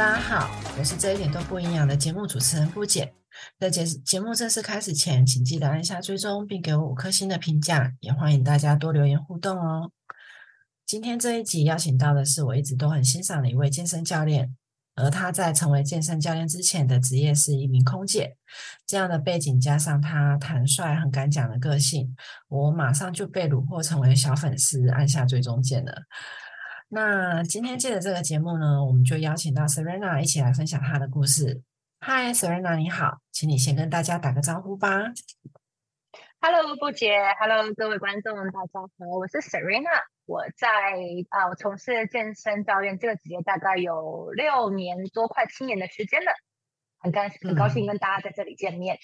大家好，我是这一点都不营养的节目主持人不简。在节节目正式开始前，请记得按下追踪，并给我五颗星的评价，也欢迎大家多留言互动哦。今天这一集邀请到的是我一直都很欣赏的一位健身教练，而他在成为健身教练之前的职业是一名空姐。这样的背景加上他坦率、很敢讲的个性，我马上就被虏获成为小粉丝，按下追踪键了。那今天借着这个节目呢，我们就邀请到 Serena 一起来分享她的故事。嗨，Serena，你好，请你先跟大家打个招呼吧。Hello，布姐，Hello，各位观众，大家好，我是 Serena，我在啊，我从事健身教练这个职业大概有六年多，快七年的时间了，很高很高兴跟大家在这里见面。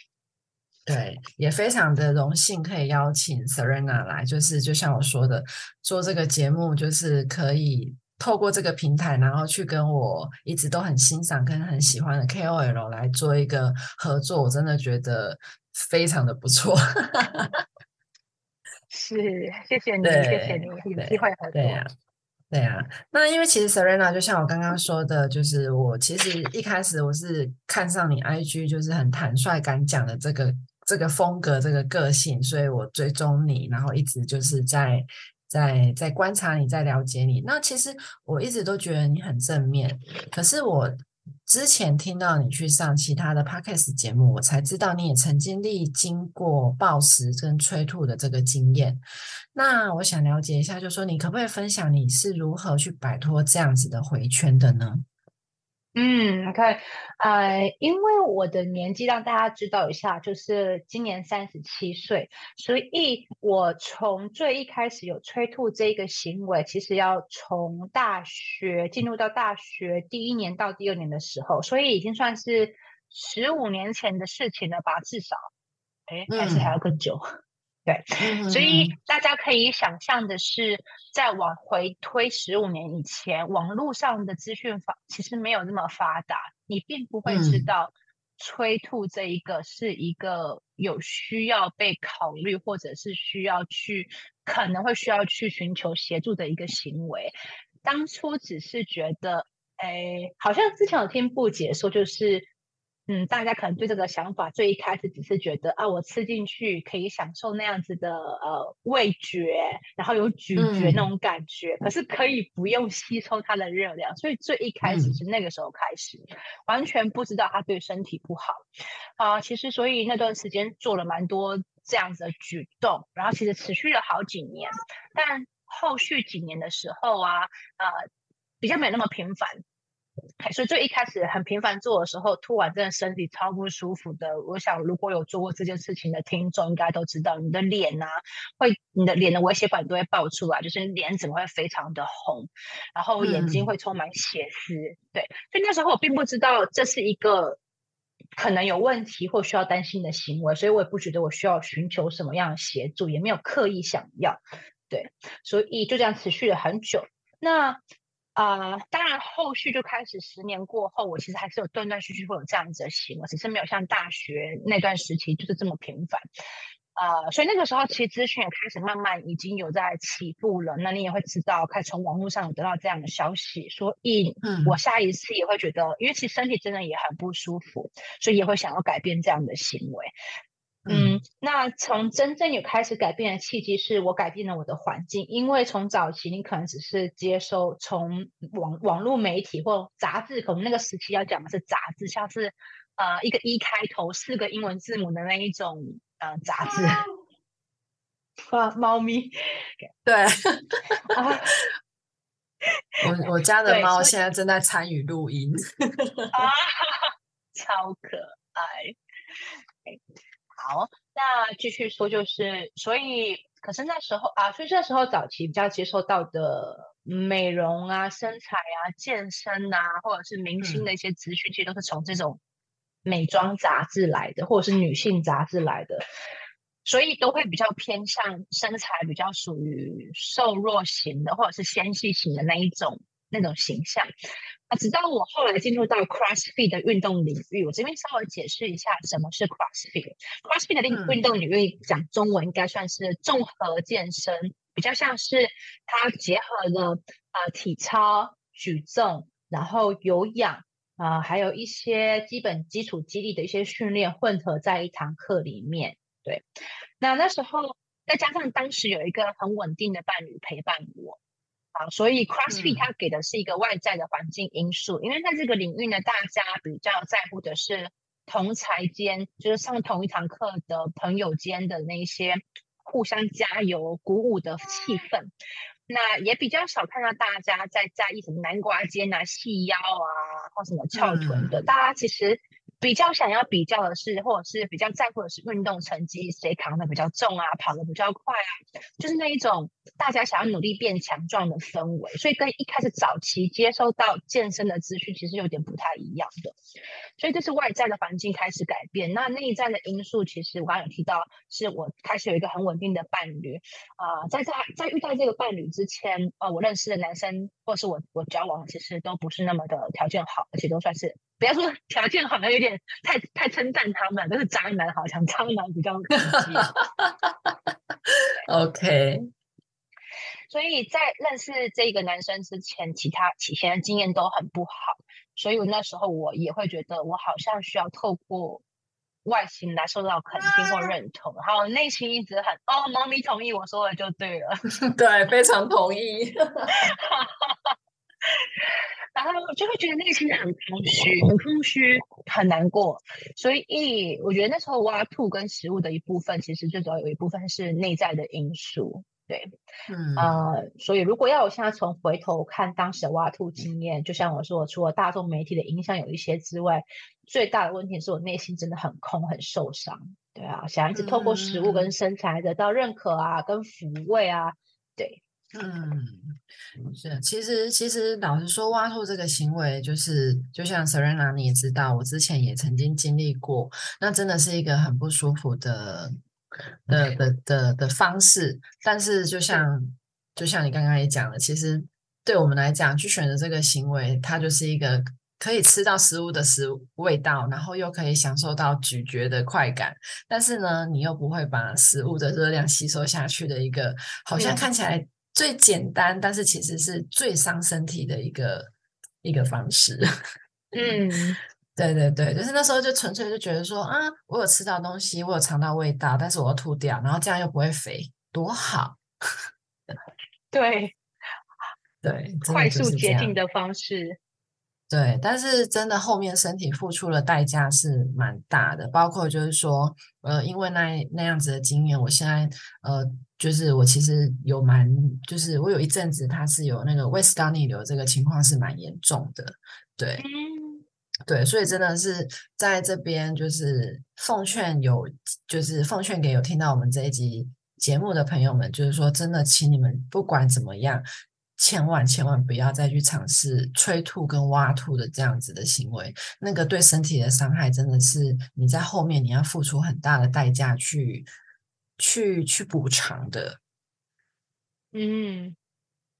对，也非常的荣幸可以邀请 Serena 来，就是就像我说的，做这个节目就是可以透过这个平台，然后去跟我一直都很欣赏跟很喜欢的 KOL 来做一个合作，我真的觉得非常的不错。是，谢谢你，谢谢你，有机会合作。对呀，对呀。那因为其实 Serena 就像我刚刚说的，就是我其实一开始我是看上你 IG，就是很坦率敢讲的这个。这个风格，这个个性，所以我追踪你，然后一直就是在在在观察你，在了解你。那其实我一直都觉得你很正面，可是我之前听到你去上其他的 podcast 节目，我才知道你也曾经历经过暴食跟催吐的这个经验。那我想了解一下，就说你可不可以分享你是如何去摆脱这样子的回圈的呢？嗯，OK，呃，因为我的年纪让大家知道一下，就是今年三十七岁，所以我从最一开始有催吐这个行为，其实要从大学进入到大学第一年到第二年的时候，所以已经算是十五年前的事情了吧，至少，哎，还是还要更久。对，所以大家可以想象的是，在往回推十五年以前，网络上的资讯法其实没有那么发达，你并不会知道催吐这一个是一个有需要被考虑，或者是需要去可能会需要去寻求协助的一个行为。当初只是觉得，哎，好像之前有听布姐说，就是。嗯，大家可能对这个想法最一开始只是觉得啊，我吃进去可以享受那样子的呃味觉，然后有咀嚼那种感觉，可是可以不用吸收它的热量，所以最一开始是那个时候开始，完全不知道它对身体不好啊。其实所以那段时间做了蛮多这样子的举动，然后其实持续了好几年，但后续几年的时候啊，呃，比较没那么频繁。所以最一开始很频繁做的时候，突然真的身体超不舒服的。我想如果有做过这件事情的听众，应该都知道，你的脸呐，会你的脸的微血管都会爆出来，就是脸怎么会非常的红，然后眼睛会充满血丝。对，所以那时候我并不知道这是一个可能有问题或需要担心的行为，所以我也不觉得我需要寻求什么样的协助，也没有刻意想要。对，所以就这样持续了很久。那。啊，当然，后续就开始十年过后，我其实还是有断断续续会有这样子的行为，只是没有像大学那段时期就是这么频繁。呃，所以那个时候其实资讯也开始慢慢已经有在起步了。那你也会知道，开始从网络上有得到这样的消息，所以我下一次也会觉得，因为其实身体真的也很不舒服，所以也会想要改变这样的行为。嗯，那从真正有开始改变的契机，是我改变了我的环境。因为从早期你可能只是接收从网网络媒体或杂志，可能那个时期要讲的是杂志，像是呃一个一开头四个英文字母的那一种呃杂志。哇，猫咪，对，我我家的猫现在正在参与录音，啊，超可爱。好，那继续说，就是所以，可是那时候啊，所以这时候早期比较接受到的美容啊、身材啊、健身啊，或者是明星的一些资讯，其实都是从这种美妆杂志来的，或者是女性杂志来的，所以都会比较偏向身材比较属于瘦弱型的，或者是纤细型的那一种那种形象。啊，直到我后来进入到 CrossFit 的运动领域，我这边稍微解释一下什么是 CrossFit。CrossFit 的运运动领域讲中文应该算是综合健身，比较像是它结合了呃体操、举重、然后有氧啊，还有一些基本基础肌力的一些训练混合在一堂课里面。对，那那时候再加上当时有一个很稳定的伴侣陪伴我啊，所以 CrossFit 它给的是一个外在的环境因素，因为在这个领域呢，大家比较在乎的是同才间，就是上同一堂课的朋友间的那些互相加油鼓舞的气氛。那也比较少看到大家在在意什么南瓜肩啊、细腰啊，或什么翘臀的。大家其实比较想要比较的是，或者是比较在乎的是运动成绩，谁扛的比较重啊，跑得比较快啊，就是那一种大家想要努力变强壮的氛围。所以跟一开始早期接收到健身的资讯，其实有点不太一样的。所以这是外在的环境开始改变，那内在的因素其实我刚有提到，是我开始有一个很稳定的伴侣啊，在在在遇到这个伴侣之前，呃，我认识的男生或是我我交往，其实都不是那么的条件好，而且都算是不要说条件好，像有点太太称赞他们，都是渣男，好像渣男比较。OK，所以在认识这个男生之前，其他以前的经验都很不好。所以我那时候我也会觉得，我好像需要透过外形来受到肯定或认同，然后内心一直很哦，猫咪同意我说的就对了，对，非常同意。然后就会觉得内心很空虚，很空虚，很难过。所以，我觉得那时候挖兔跟食物的一部分，其实最主要有一部分是内在的因素。对，嗯，呃，所以如果要我现在从回头看当时的挖兔经验，就像我说，除了大众媒体的影响有一些之外，最大的问题是我内心真的很空，很受伤。对啊，想一直透过食物跟身材得到认可啊，跟抚慰啊。对，嗯，是，其实其实老实说，挖兔这个行为，就是就像 Serena，你也知道，我之前也曾经经历过，那真的是一个很不舒服的。的的的的方式，但是就像就像你刚刚也讲了，其实对我们来讲，去选择这个行为，它就是一个可以吃到食物的食味道，然后又可以享受到咀嚼的快感，但是呢，你又不会把食物的热量吸收下去的一个，好像看起来最简单，但是其实是最伤身体的一个一个方式。嗯。对对对，就是那时候就纯粹就觉得说啊，我有吃到东西，我有尝到味道，但是我要吐掉，然后这样又不会肥，多好。对对，快速捷径的方式。对，但是真的后面身体付出的代价是蛮大的，包括就是说，呃，因为那那样子的经验，我现在呃，就是我其实有蛮，就是我有一阵子它是有那个胃食道逆流这个情况是蛮严重的，对。对，所以真的是在这边，就是奉劝有，就是奉劝给有听到我们这一集节目的朋友们，就是说，真的，请你们不管怎么样，千万千万不要再去尝试催吐跟挖吐的这样子的行为，那个对身体的伤害真的是你在后面你要付出很大的代价去去去补偿的。嗯，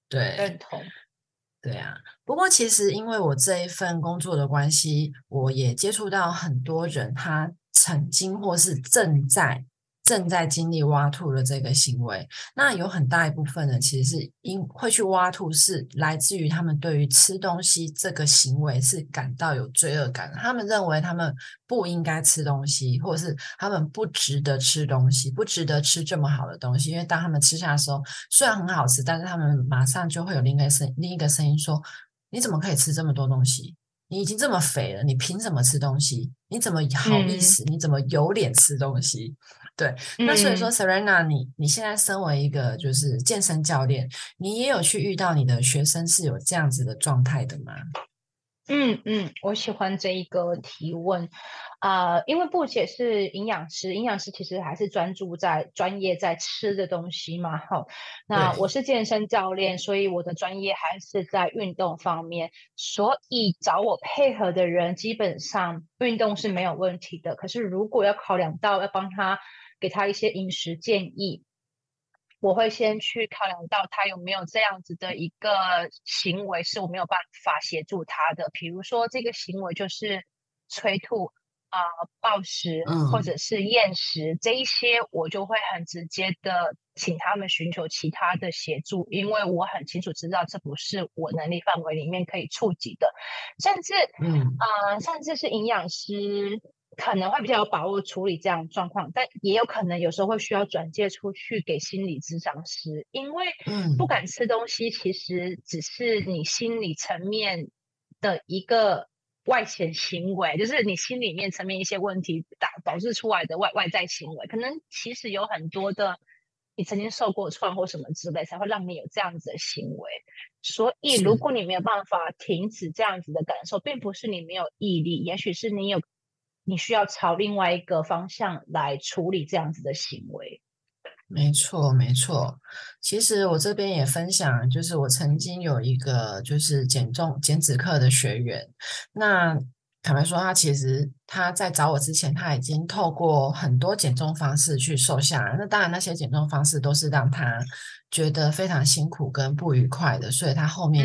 对，认同。对啊，不过其实因为我这一份工作的关系，我也接触到很多人，他曾经或是正在。正在经历挖兔的这个行为，那有很大一部分人其实是因会去挖兔，是来自于他们对于吃东西这个行为是感到有罪恶感。他们认为他们不应该吃东西，或者是他们不值得吃东西，不值得吃这么好的东西。因为当他们吃下的时候，虽然很好吃，但是他们马上就会有另一个声另一个声音说：“你怎么可以吃这么多东西？你已经这么肥了，你凭什么吃东西？你怎么好意思？你怎么有脸吃东西？”对，那所以说，Serena，你你现在身为一个就是健身教练，你也有去遇到你的学生是有这样子的状态的吗？嗯嗯，我喜欢这一个提问啊，因为布姐是营养师，营养师其实还是专注在专业在吃的东西嘛。好，那我是健身教练，所以我的专业还是在运动方面，所以找我配合的人基本上运动是没有问题的。可是如果要考量到要帮他。给他一些饮食建议，我会先去考量到他有没有这样子的一个行为是我没有办法协助他的，比如说这个行为就是催吐啊暴食或者是厌食这一些，我就会很直接的请他们寻求其他的协助，因为我很清楚知道这不是我能力范围里面可以触及的，甚至嗯。啊，甚至是营养师。可能会比较有把握处理这样状况，但也有可能有时候会需要转介出去给心理咨商师，因为不敢吃东西其实只是你心理层面的一个外显行为，就是你心里面层面一些问题导导致出来的外外在行为，可能其实有很多的你曾经受过创或什么之类，才会让你有这样子的行为。所以如果你没有办法停止这样子的感受，并不是你没有毅力，也许是你有。你需要朝另外一个方向来处理这样子的行为。没错，没错。其实我这边也分享，就是我曾经有一个就是减重减脂课的学员。那坦白说，他其实他在找我之前，他已经透过很多减重方式去瘦下来。那当然，那些减重方式都是让他觉得非常辛苦跟不愉快的，所以他后面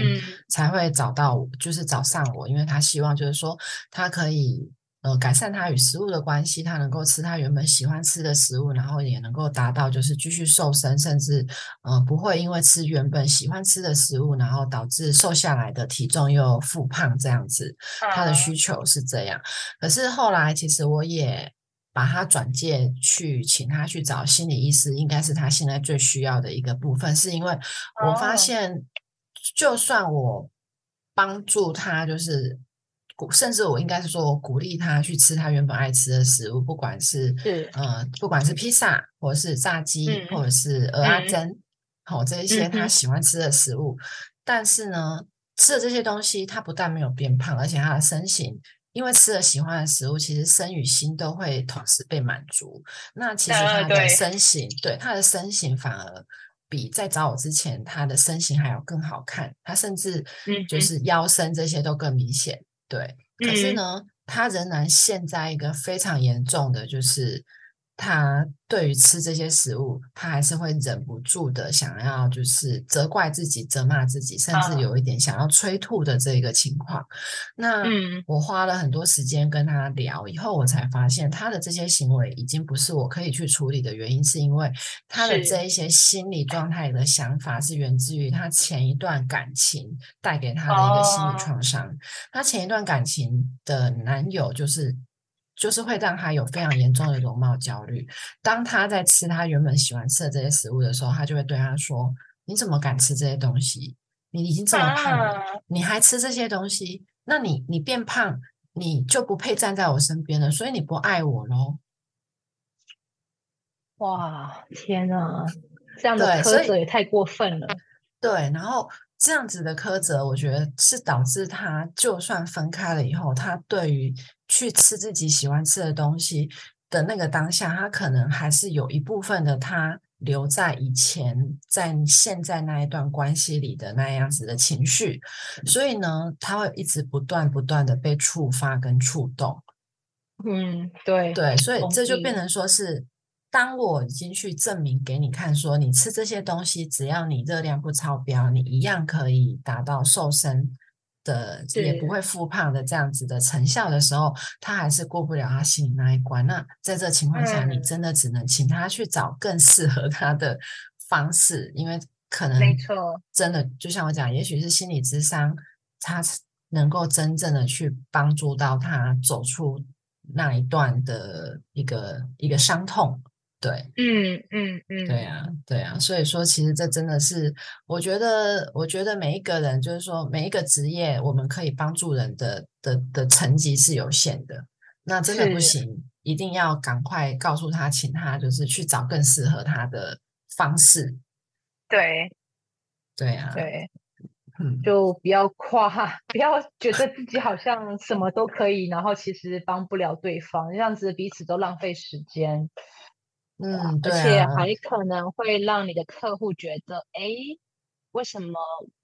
才会找到，就是找上我，因为他希望就是说他可以。呃，改善他与食物的关系，他能够吃他原本喜欢吃的食物，然后也能够达到就是继续瘦身，甚至呃不会因为吃原本喜欢吃的食物，然后导致瘦下来的体重又复胖这样子。他的需求是这样，可是后来其实我也把他转介去，请他去找心理医师，应该是他现在最需要的一个部分，是因为我发现，就算我帮助他，就是。甚至我应该是说，我鼓励他去吃他原本爱吃的食物，不管是呃，不管是披萨，或者是炸鸡，或者是鹅阿珍，好这一些他喜欢吃的食物。但是呢，吃了这些东西，他不但没有变胖，而且他的身形，因为吃了喜欢的食物，其实身与心都会同时被满足。那其实他的身形，对他的身形反而比在找我之前，他的身形还要更好看。他甚至就是腰身这些都更明显。对，可是呢，他仍然陷在一个非常严重的，就是他。对于吃这些食物，他还是会忍不住的想要，就是责怪自己、责骂自己，甚至有一点想要催吐的这个情况。那我花了很多时间跟他聊，以后我才发现，他的这些行为已经不是我可以去处理的原因，是因为他的这一些心理状态的想法是源自于他前一段感情带给他的一个心理创伤。他前一段感情的男友就是。就是会让他有非常严重的容貌焦虑。当他在吃他原本喜欢吃的这些食物的时候，他就会对他说：“你怎么敢吃这些东西？你已经这么胖了，你还吃这些东西？那你你变胖，你就不配站在我身边了，所以你不爱我喽？”哇，天哪，这样的苛责也太过分了。对，然后。这样子的苛责，我觉得是导致他就算分开了以后，他对于去吃自己喜欢吃的东西的那个当下，他可能还是有一部分的他留在以前在现在那一段关系里的那样子的情绪，所以呢，他会一直不断不断的被触发跟触动。嗯，对对，所以这就变成说是。当我已经去证明给你看，说你吃这些东西，只要你热量不超标，你一样可以达到瘦身的，也不会复胖的这样子的成效的时候，他还是过不了他心里那一关。那在这情况下，你真的只能请他去找更适合他的方式，因为可能没错，真的就像我讲，也许是心理智商，他能够真正的去帮助到他走出那一段的一个一个伤痛。对，嗯嗯嗯，对啊，对啊，所以说，其实这真的是，我觉得，我觉得每一个人，就是说，每一个职业，我们可以帮助人的的的层级是有限的。那真的不行，一定要赶快告诉他，请他就是去找更适合他的方式。对，对啊，对，嗯，就不要夸，不要觉得自己好像什么都可以，然后其实帮不了对方，这样子彼此都浪费时间。嗯，而且还可能会让你的客户觉得，哎，为什么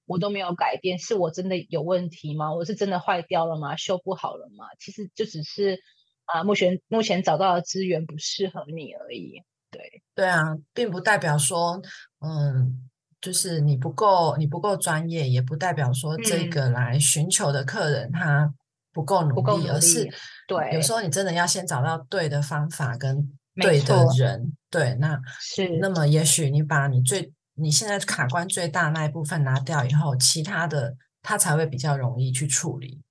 我都没有改变？是我真的有问题吗？我是真的坏掉了吗？修不好了吗？其实就只是啊，目前目前找到的资源不适合你而已。对，对啊，并不代表说，嗯，就是你不够，你不够专业，也不代表说这个来寻求的客人他。不够努力，而是对，有时候你真的要先找到对的方法跟对的人，对，那是。那么也许你把你最你现在卡关最大那一部分拿掉以后，其他的他才会比较容易去处理。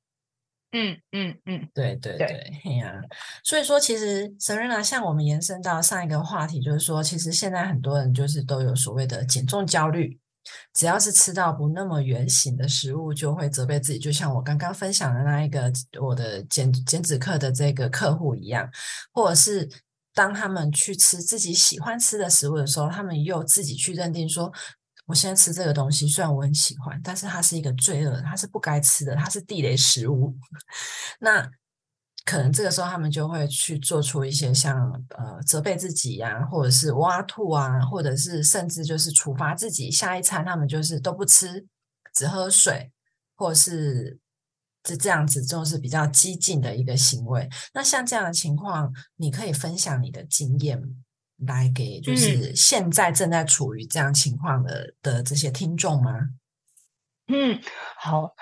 嗯嗯嗯，对对对，嘿呀，所以说其实 Serena 像我们延伸到上一个话题，就是说，其实现在很多人就是都有所谓的减重焦虑，只要是吃到不那么圆形的食物，就会责备自己，就像我刚刚分享的那一个我的减减脂课的这个客户一样，或者是当他们去吃自己喜欢吃的食物的时候，他们又自己去认定说。我现在吃这个东西，虽然我很喜欢，但是它是一个罪恶，它是不该吃的，它是地雷食物。那可能这个时候他们就会去做出一些像呃责备自己呀，或者是挖吐啊，或者是甚至就是处罚自己，下一餐他们就是都不吃，只喝水，或者是这这样子，就是比较激进的一个行为。那像这样的情况，你可以分享你的经验。来给就是现在正在处于这样情况的的这些听众吗？嗯，好，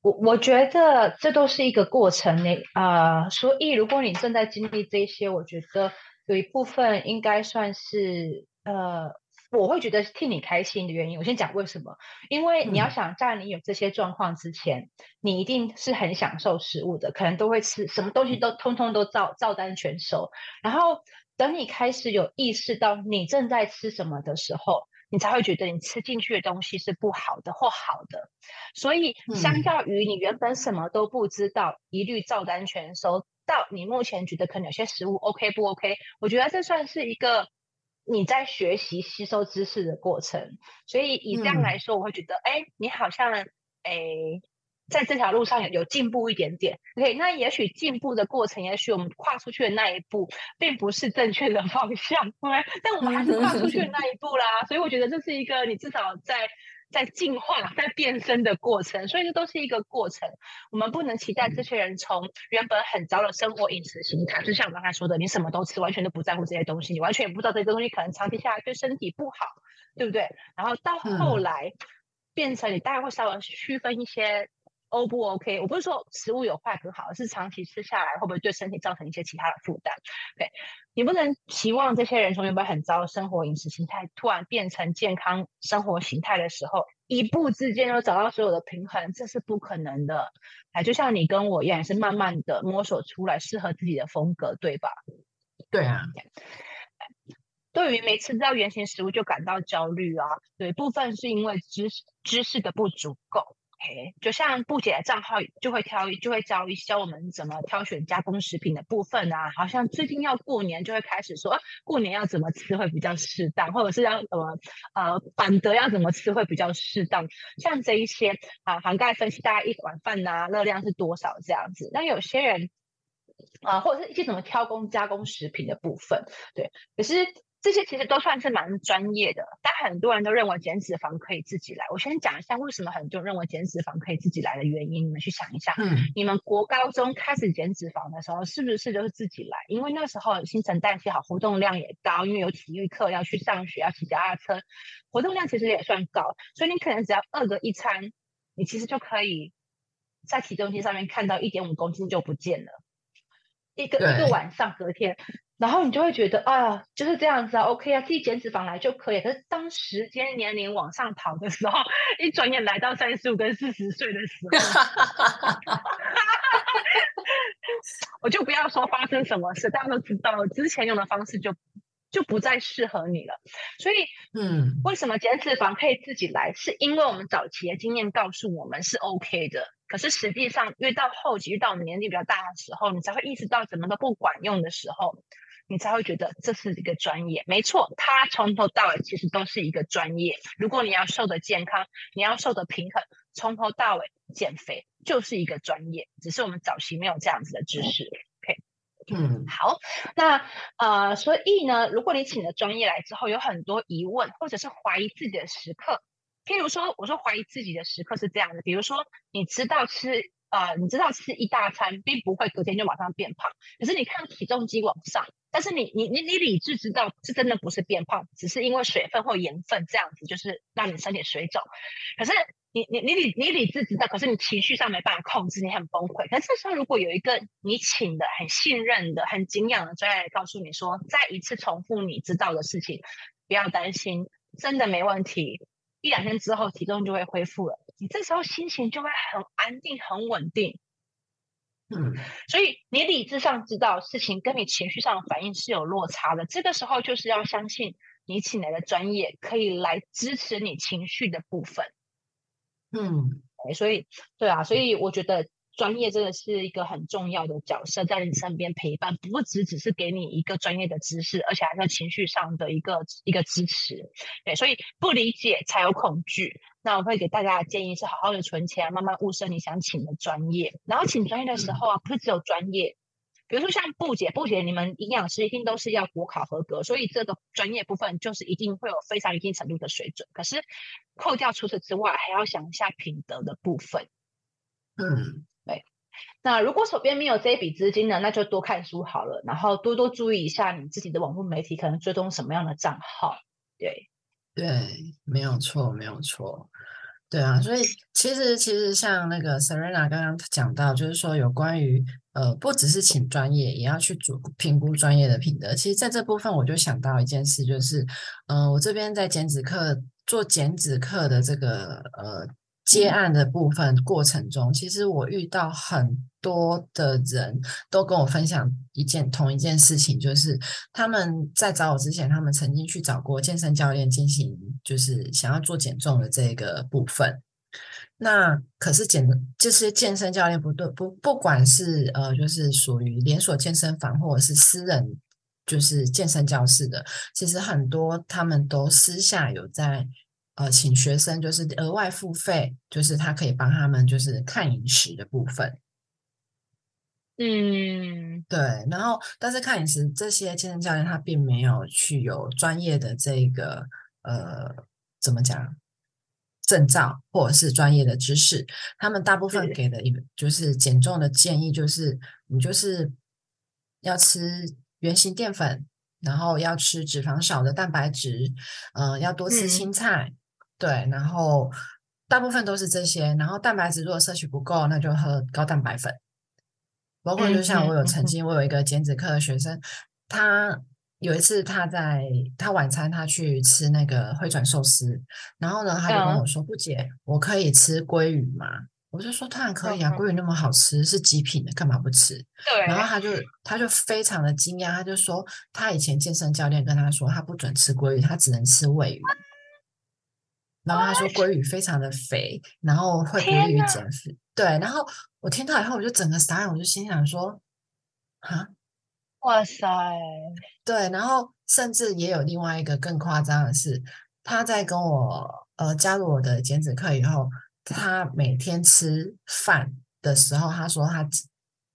我我觉得这都是一个过程呢啊，所以如果你正在经历这些，我觉得有一部分应该算是呃，我会觉得替你开心的原因。我先讲为什么，因为你要想在你有这些状况之前，你一定是很享受食物的，可能都会吃什么东西都通通都照照单全收，然后。等你开始有意识到你正在吃什么的时候，你才会觉得你吃进去的东西是不好的或好的。所以，相较于你原本什么都不知道，一律照单全收，到你目前觉得可能有些食物 OK 不 OK，我觉得这算是一个你在学习吸收知识的过程。所以，以这样来说，我会觉得，哎，你好像，哎。在这条路上有有进步一点点，OK，那也许进步的过程，也许我们跨出去的那一步，并不是正确的方向，OK，但我们还是跨出去的那一步啦。所以我觉得这是一个你至少在在进化、在变身的过程，所以这都是一个过程。我们不能期待这些人从原本很糟的生活饮食形态，就像我刚才说的，你什么都吃，完全都不在乎这些东西，你完全也不知道这些东西可能长期下来对身体不好，对不对？然后到后来变成你大概会稍微区分一些。O 不 OK？我不是说食物有坏和好，而是长期吃下来会不会对身体造成一些其他的负担？对，你不能期望这些人从原本很糟的生活饮食形态，突然变成健康生活形态的时候，一步之间就找到所有的平衡，这是不可能的。哎，就像你跟我一样，是慢慢的摸索出来适合自己的风格，对吧？对啊。对于没吃到原型食物就感到焦虑啊，对，部分是因为知识知识的不足够。嘿，就像布姐的账号就会挑，就会教一教我们怎么挑选加工食品的部分啊。好像最近要过年，就会开始说过年要怎么吃会比较适当，或者是要怎么呃板德要怎么吃会比较适当。像这一些啊，涵盖分析大概一碗饭呐热量是多少这样子。那有些人啊，或者是一些怎么挑工加工食品的部分，对，可是。这些其实都算是蛮专业的，但很多人都认为减脂肪可以自己来。我先讲一下为什么很多人认为减脂肪可以自己来的原因，你们去想一下。嗯，你们国高中开始减脂肪的时候，是不是就是自己来？因为那时候新陈代谢好，活动量也高，因为有体育课要去上学，要骑脚踏车，活动量其实也算高，所以你可能只要饿个一餐，你其实就可以在体重机上面看到一点五公斤就不见了，一个一个晚上隔天。然后你就会觉得啊，就是这样子啊，OK 啊，自己减脂肪来就可以。可是当时间年龄往上跑的时候，一转眼来到三十五跟四十岁的时候，我就不要说发生什么事，大家都知道，之前用的方式就就不再适合你了。所以，嗯，为什么减脂肪可以自己来？是因为我们早期的经验告诉我们是 OK 的。可是实际上，越到后期，越到我们年纪比较大的时候，你才会意识到怎么都不管用的时候。你才会觉得这是一个专业，没错，它从头到尾其实都是一个专业。如果你要瘦的健康，你要瘦的平衡，从头到尾减肥就是一个专业，只是我们早期没有这样子的知识。OK，嗯，好，那呃，所以呢，如果你请了专业来之后，有很多疑问或者是怀疑自己的时刻，譬如说，我说怀疑自己的时刻是这样的，比如说你知道吃。呃，你知道吃一大餐并不会隔天就马上变胖，可是你看体重机往上，但是你你你你理智知道是真的不是变胖，只是因为水分或盐分这样子，就是让你身体水肿。可是你你你理你理智知道，可是你情绪上没办法控制，你很崩溃。可是这时候如果有一个你请的很信任的、很敬仰的专业来告诉你说，再一次重复你知道的事情，不要担心，真的没问题。一两天之后体重就会恢复了，你这时候心情就会很安定、很稳定。嗯，所以你理智上知道事情跟你情绪上的反应是有落差的，这个时候就是要相信你请来的专业可以来支持你情绪的部分。嗯，所以对啊，所以我觉得专业真的是一个很重要的角色，在你身边陪伴，不只只是给你一个专业的知识，而且还是情绪上的一个一个支持。对，所以不理解才有恐惧。那我会给大家的建议是，好好的存钱，慢慢物色你想请的专业。然后请专业的时候啊，不是只有专业。比如说像布姐，布姐，你们营养师一定都是要国考合格，所以这个专业部分就是一定会有非常一定程度的水准。可是扣掉除此之外，还要想一下品德的部分。嗯，那如果手边没有这一笔资金呢，那就多看书好了，然后多多注意一下你自己的网络媒体可能追踪什么样的账号。对，对，没有错，没有错。对啊，所以其实其实像那个 Serena 刚刚讲到，就是说有关于呃，不只是请专业，也要去主评估专业的品德。其实在这部分，我就想到一件事，就是嗯，我这边在减脂课做减脂课的这个呃。接案的部分过程中，其实我遇到很多的人都跟我分享一件同一件事情，就是他们在找我之前，他们曾经去找过健身教练进行，就是想要做减重的这个部分。那可是减就是健身教练不对，不不管是呃，就是属于连锁健身房或者是私人就是健身教室的，其实很多他们都私下有在。呃，请学生就是额外付费，就是他可以帮他们就是看饮食的部分。嗯，对。然后，但是看饮食这些健身教练他并没有去有专业的这个呃怎么讲证照或者是专业的知识，他们大部分给的一个就是减重的建议就是你就是要吃原形淀粉，然后要吃脂肪少的蛋白质，嗯，要多吃青菜。对，然后大部分都是这些，然后蛋白质如果摄取不够，那就喝高蛋白粉。包括就像我有曾经，我有一个减脂课的学生，他有一次他在他晚餐他去吃那个回转寿司，然后呢他就跟我说：“不姐，我可以吃鲑鱼吗？”我就说：“当然可以啊，鲑鱼那么好吃，是极品的，干嘛不吃？”对。然后他就他就非常的惊讶，他就说他以前健身教练跟他说，他不准吃鲑鱼，他只能吃尾鱼。然后他说鲑鱼非常的肥，然后会不利于减肥。对，然后我听到以后，我就整个傻眼，我就心想说：“啊，哇塞！”对，然后甚至也有另外一个更夸张的是，他在跟我呃加入我的减脂课以后，他每天吃饭的时候，他说他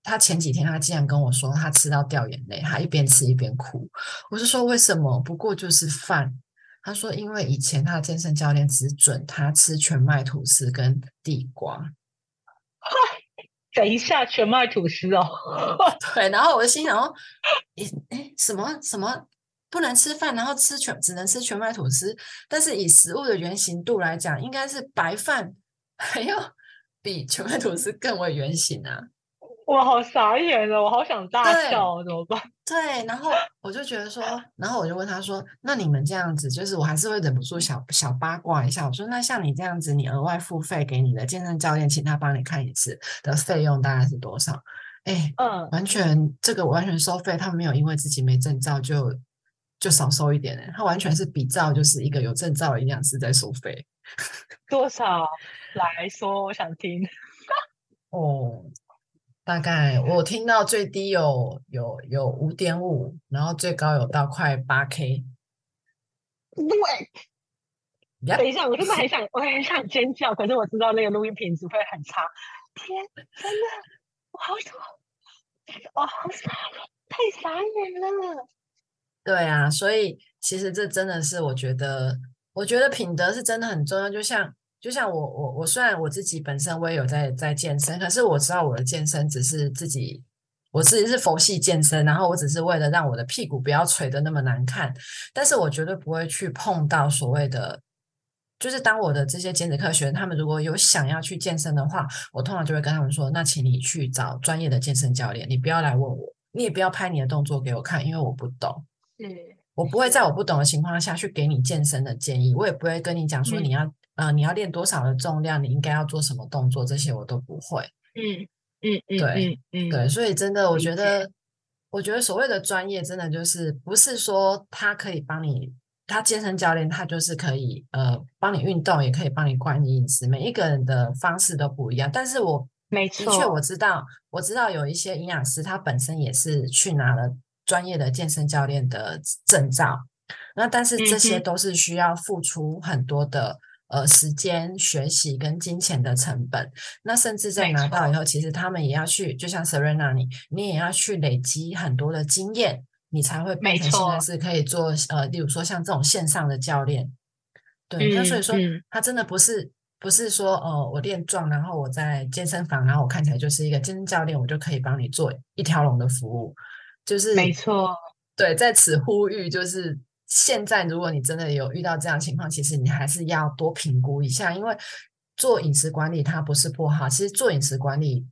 他前几天他竟然跟我说他吃到掉眼泪，他一边吃一边哭。我是说为什么？不过就是饭。他说：“因为以前他的健身教练只准他吃全麦吐司跟地瓜。”等一下，全麦吐司哦。对，然后我就心想：“哦，诶诶，什么什么不能吃饭，然后吃全只能吃全麦吐司？但是以食物的原型度来讲，应该是白饭还要比全麦吐司更为原型啊。”我好傻眼了，我好想大笑，怎么办？对，然后我就觉得说，然后我就问他说：“那你们这样子，就是我还是会忍不住小小八卦一下。”我说：“那像你这样子，你额外付费给你的健身教练，请他帮你看一次的费用大概是多少？”哎，嗯，完全这个完全收费，他没有因为自己没证照就就少收一点他完全是比照就是一个有证照的营养师在收费。多少来说，我想听。哦。大概我听到最低有有有五点五，然后最高有到快八 K。对，等一下，我真的很想，我很想尖叫，可是我知道那个录音品质会很差。天，真的，我好想，我好傻，太傻眼了。对啊，所以其实这真的是我觉得，我觉得品德是真的很重要，就像。就像我我我虽然我自己本身我也有在在健身，可是我知道我的健身只是自己，我自己是佛系健身，然后我只是为了让我的屁股不要垂的那么难看，但是我绝对不会去碰到所谓的就是当我的这些减脂课学员，他们如果有想要去健身的话，我通常就会跟他们说，那请你去找专业的健身教练，你不要来问我，你也不要拍你的动作给我看，因为我不懂。嗯，我不会在我不懂的情况下去给你健身的建议，我也不会跟你讲说你要呃你要练多少的重量，你应该要做什么动作，这些我都不会。嗯嗯嗯，对嗯对，所以真的，我觉得，我觉得所谓的专业，真的就是不是说他可以帮你，他健身教练他就是可以呃帮你运动，也可以帮你管理饮食，每一个人的方式都不一样。但是我没的确错我知道，我知道有一些营养师他本身也是去拿了专业的健身教练的证照，那但是这些都是需要付出很多的。呃，时间、学习跟金钱的成本，那甚至在拿到以后，其实他们也要去，就像 Serena 你，你也要去累积很多的经验，你才会变没成现在错。是可以做呃，例如说像这种线上的教练。对，那所以说他真的不是不是说哦，我练壮，然后我在健身房，然后我看起来就是一个健身教练，我就可以帮你做一条龙的服务。就是没错，对，在此呼吁，就是现在如果你真的有遇到这样情况，其实你还是要多评估一下，因为做饮食管理它不是不好，其实做饮食管理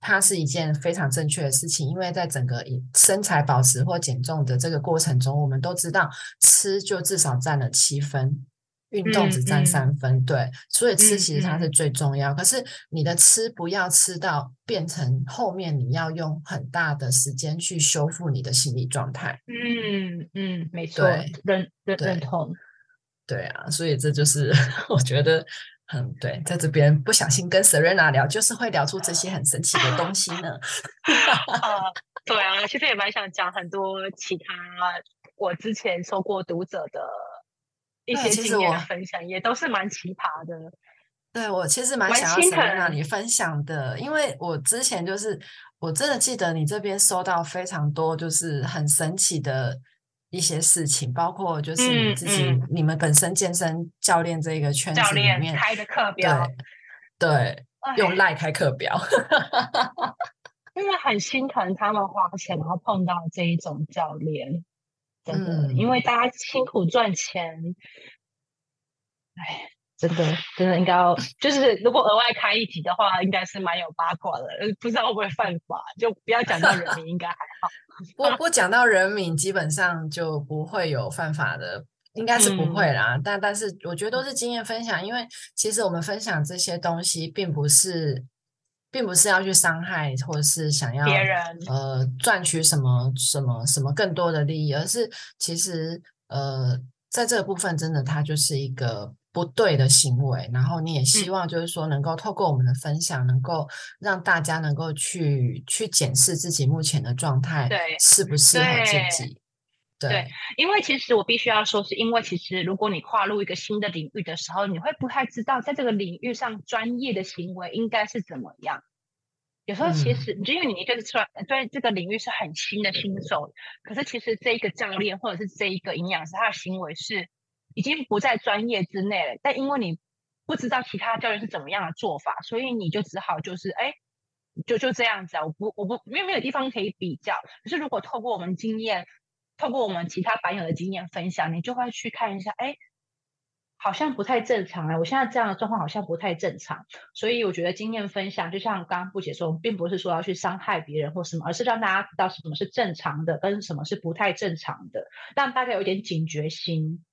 它是一件非常正确的事情，因为在整个身材保持或减重的这个过程中，我们都知道吃就至少占了七分。运动只占嗯嗯三分，对，所以吃嗯其实它是嗯最重要。可是你的吃不要吃到变成后面你要用很大的时间去修复你的心理状态。嗯嗯，没错对，认认对认同。对啊，所以这就是 我觉得很对，在这边不小心跟 Serena 聊，就是会聊出这些很神奇的东西呢。啊，对啊，其实也蛮想讲很多其他我之前收过读者的一对些其实我经验的分享，也都是蛮奇葩的。对我其实蛮蛮想要心 Serena 疼你分享的，因为我之前就是我真的记得你这边收到非常多就是很神奇的一些事情，包括就是你嗯自己、嗯你们本身健身教练这个圈子里面，练开的课表，对用赖开课表，因为很心疼他们花钱，然后碰到这一种教练，真的，嗯因为大家 辛苦赚钱，哎，真的 真的应该要，就是如果额外开一集的话，应该是蛮有八卦的，呃不知道会不会犯法，就不要讲到人名，应该还好。不不讲到人名，基本上就不会有犯法的，应该是不嗯会啦。但但是我觉得都是经验分享，因为其实我们分享这些东西，并不是并不是要去伤害，或者是想要别人呃赚取什么什么什么更多的利益，而是其实呃在这个部分，真的它就是一个。不对的行为，然后你也希嗯望就是说，能够透过我们的分享，能够让大家能够去去检视自己目前的状态，对适不适合自己。对因为其实我必须要说，是因为其实如果你跨入一个新的领域的时候，你会不太知道在这个领域上专业的行为应该是怎么样。有时候其嗯实，就因为你对专对这个领域是很新的新手，可是其实这一个教练或者是这一个营养师，他的行为是已经不在专业之内了。但因为你不知道其他教练是怎么样的做法，所以你就只好就是哎，就就这样子啊。我不我不因为没有地方可以比较。可是如果透过我们经验，透过我们其他版友的经验分享，你就会去看一下，哎，好像不太正常啊！我现在这样的状况好像不太正常，所以我觉得经验分享，就像刚刚布姐说，我们并不是说要去伤害别人或什么，而是让大家知道什么是正常的，跟什么是不太正常的，让大家有一点警觉心。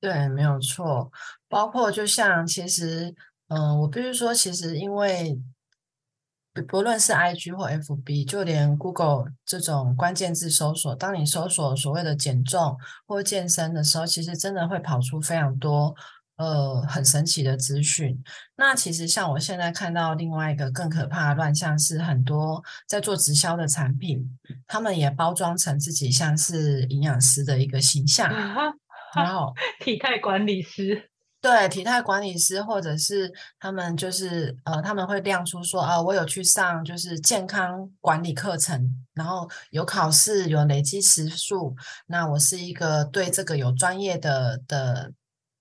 对，没有错。包括就像其实，嗯、我必须说，其实因为不不论是 IG 或 FB，就连 Google 这种关键字搜索，当你搜索所谓的减重或健身的时候，其实真的会跑出非常多呃很神奇的资讯。那其实像我现在看到另外一个更可怕的乱象是，很多在做直销的产品，他们也包装成自己像是营养师的一个形象，然后。体态管理师，对，体态管理师或者是他们就是呃，他们会亮出说啊，我有去上就是健康管理课程，然后有考试，有累积时数，那我是一个对这个有专业的的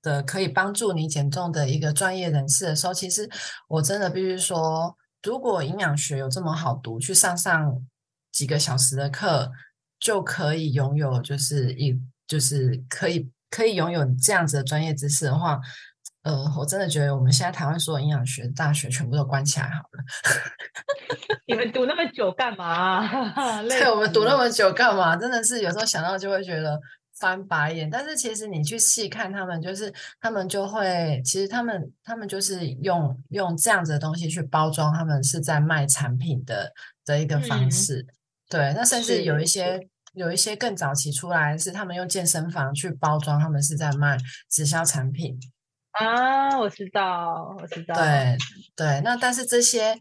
的可以帮助你减重的一个专业人士的时候，其实我真的必须说，如果营养学有这么好读，去上上几个小时的课，就可以拥有就是一就是可以可以拥有这样子的专业知识的话，呃，我真的觉得我们现在台湾所有营养学大学全部都关起来好了。你们读那么久干嘛？对，我们读那么久干嘛？真的是有时候想到就会觉得翻白眼。但是其实你去细看他们，就是他们就会，其实他们他们就是用用这样子的东西去包装，他们是在卖产品的的一个方式。对，那甚至有一些有一些更早期出来是他们用健身房去包装，他们是在卖直销产品。啊，我知道，我知道。对对，那但是这些，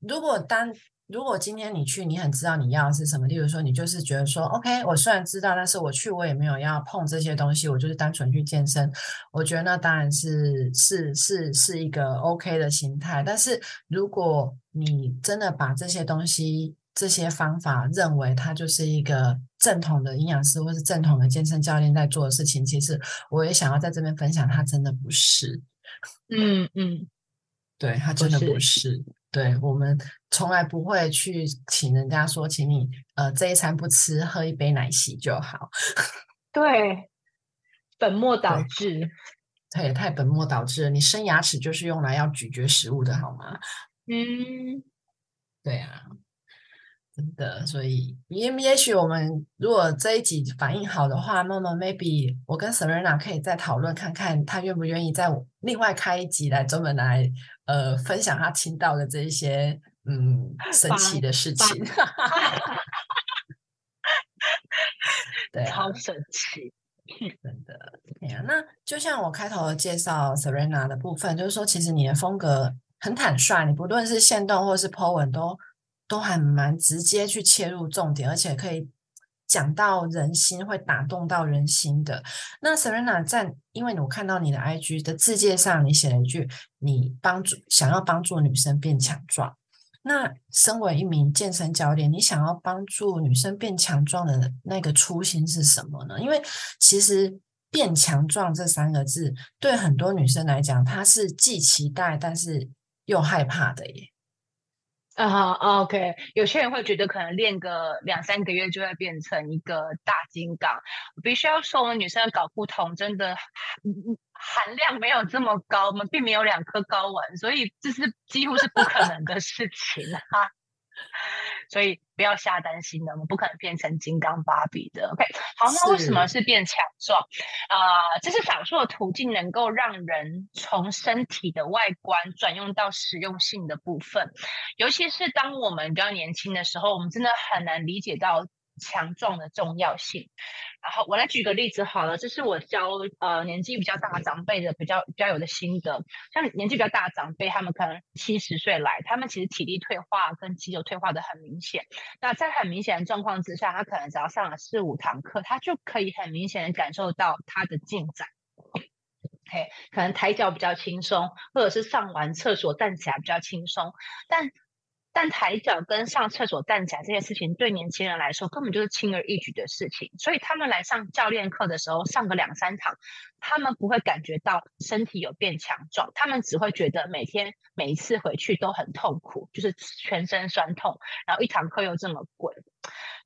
如果当如果今天你去，你很知道你要的是什么，例如说你就是觉得说，OK，我虽然知道，但是我去我也没有要碰这些东西，我就是单纯去健身。我觉得那当然是是是是一个 OK 的心态。但是如果你真的把这些东西，这些方法认为它就是一个正统的营养师或是正统的健身教练在做的事情，其实我也想要在这边分享，它真的不是。嗯嗯，对，它真的不是。对我们从来不会去请人家说，请你呃这一餐不吃，喝一杯奶昔就好。对，本末倒置。它也太本末倒置了。你生牙齿就是用来要咀嚼食物的好吗？嗯，对啊。真的，所以也也许我们如果这一集反应好的话，那么 maybe 我跟 Serena 可以再讨论看看，他愿不愿意再另外开一集来专门来呃分享他听到的这一些嗯神奇的事情。对，超神奇，真的。哎呀，那就像我开头介绍 Serena 的部分，就是说其实你的风格很坦率，你不论是线动或是 po 文都。都还蛮直接去切入重点，而且可以讲到人心，会打动到人心的。那 Serena 在，因为我看到你的 IG 的字界上，你写了一句，你帮助想要帮助女生变强壮。那身为一名健身教练，你想要帮助女生变强壮的那个初心是什么呢？因为其实变强壮这三个字，对很多女生来讲，她是既期待但是又害怕的耶。啊，OK，有些人会觉得可能练个两三个月就会变成一个大金刚。必须要说，我们女生的睾固酮真的含量没有这么高，我们并没有两颗睾丸，所以这是几乎是不可能的事情哈。所以不要瞎担心了，我们不可能变成金刚芭比的。OK，好，那为什么是变强壮？啊，这是少数的途径能够让人从身体的外观转用到实用性的部分，尤其是当我们比较年轻的时候，我们真的很难理解到。强壮的重要性。然后我来举个例子好了，这是我教呃年纪比较大长辈的比较比较有的心得。像年纪比较大的长辈，他们可能七十岁来，他们其实体力退化跟肌肉退化的很明显。那在很明显的状况之下，他可能只要上了四五堂课，他就可以很明显的感受到他的进展。OK，可能抬脚比较轻松，或者是上完厕所站起来比较轻松，但。但抬脚跟上厕所站起来这些事情，对年轻人来说根本就是轻而易举的事情。所以他们来上教练课的时候，上个两三堂，他们不会感觉到身体有变强壮，他们只会觉得每天每一次回去都很痛苦，就是全身酸痛，然后一堂课又这么贵。